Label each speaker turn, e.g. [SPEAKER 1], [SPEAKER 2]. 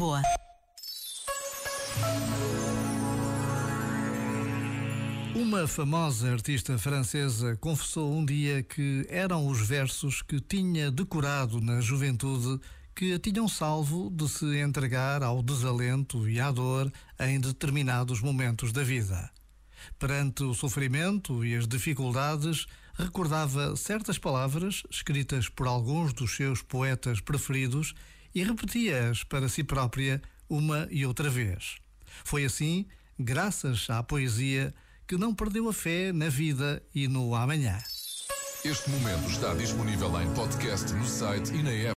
[SPEAKER 1] Lisboa.
[SPEAKER 2] Uma famosa artista francesa confessou um dia que eram os versos que tinha decorado na juventude que a tinham salvo de se entregar ao desalento e à dor em determinados momentos da vida. Perante o sofrimento e as dificuldades, recordava certas palavras escritas por alguns dos seus poetas preferidos e repetia-as para si própria uma e outra vez. Foi assim, graças à poesia, que não perdeu a fé na vida e no amanhã.
[SPEAKER 3] Este momento está disponível em podcast no site e na app.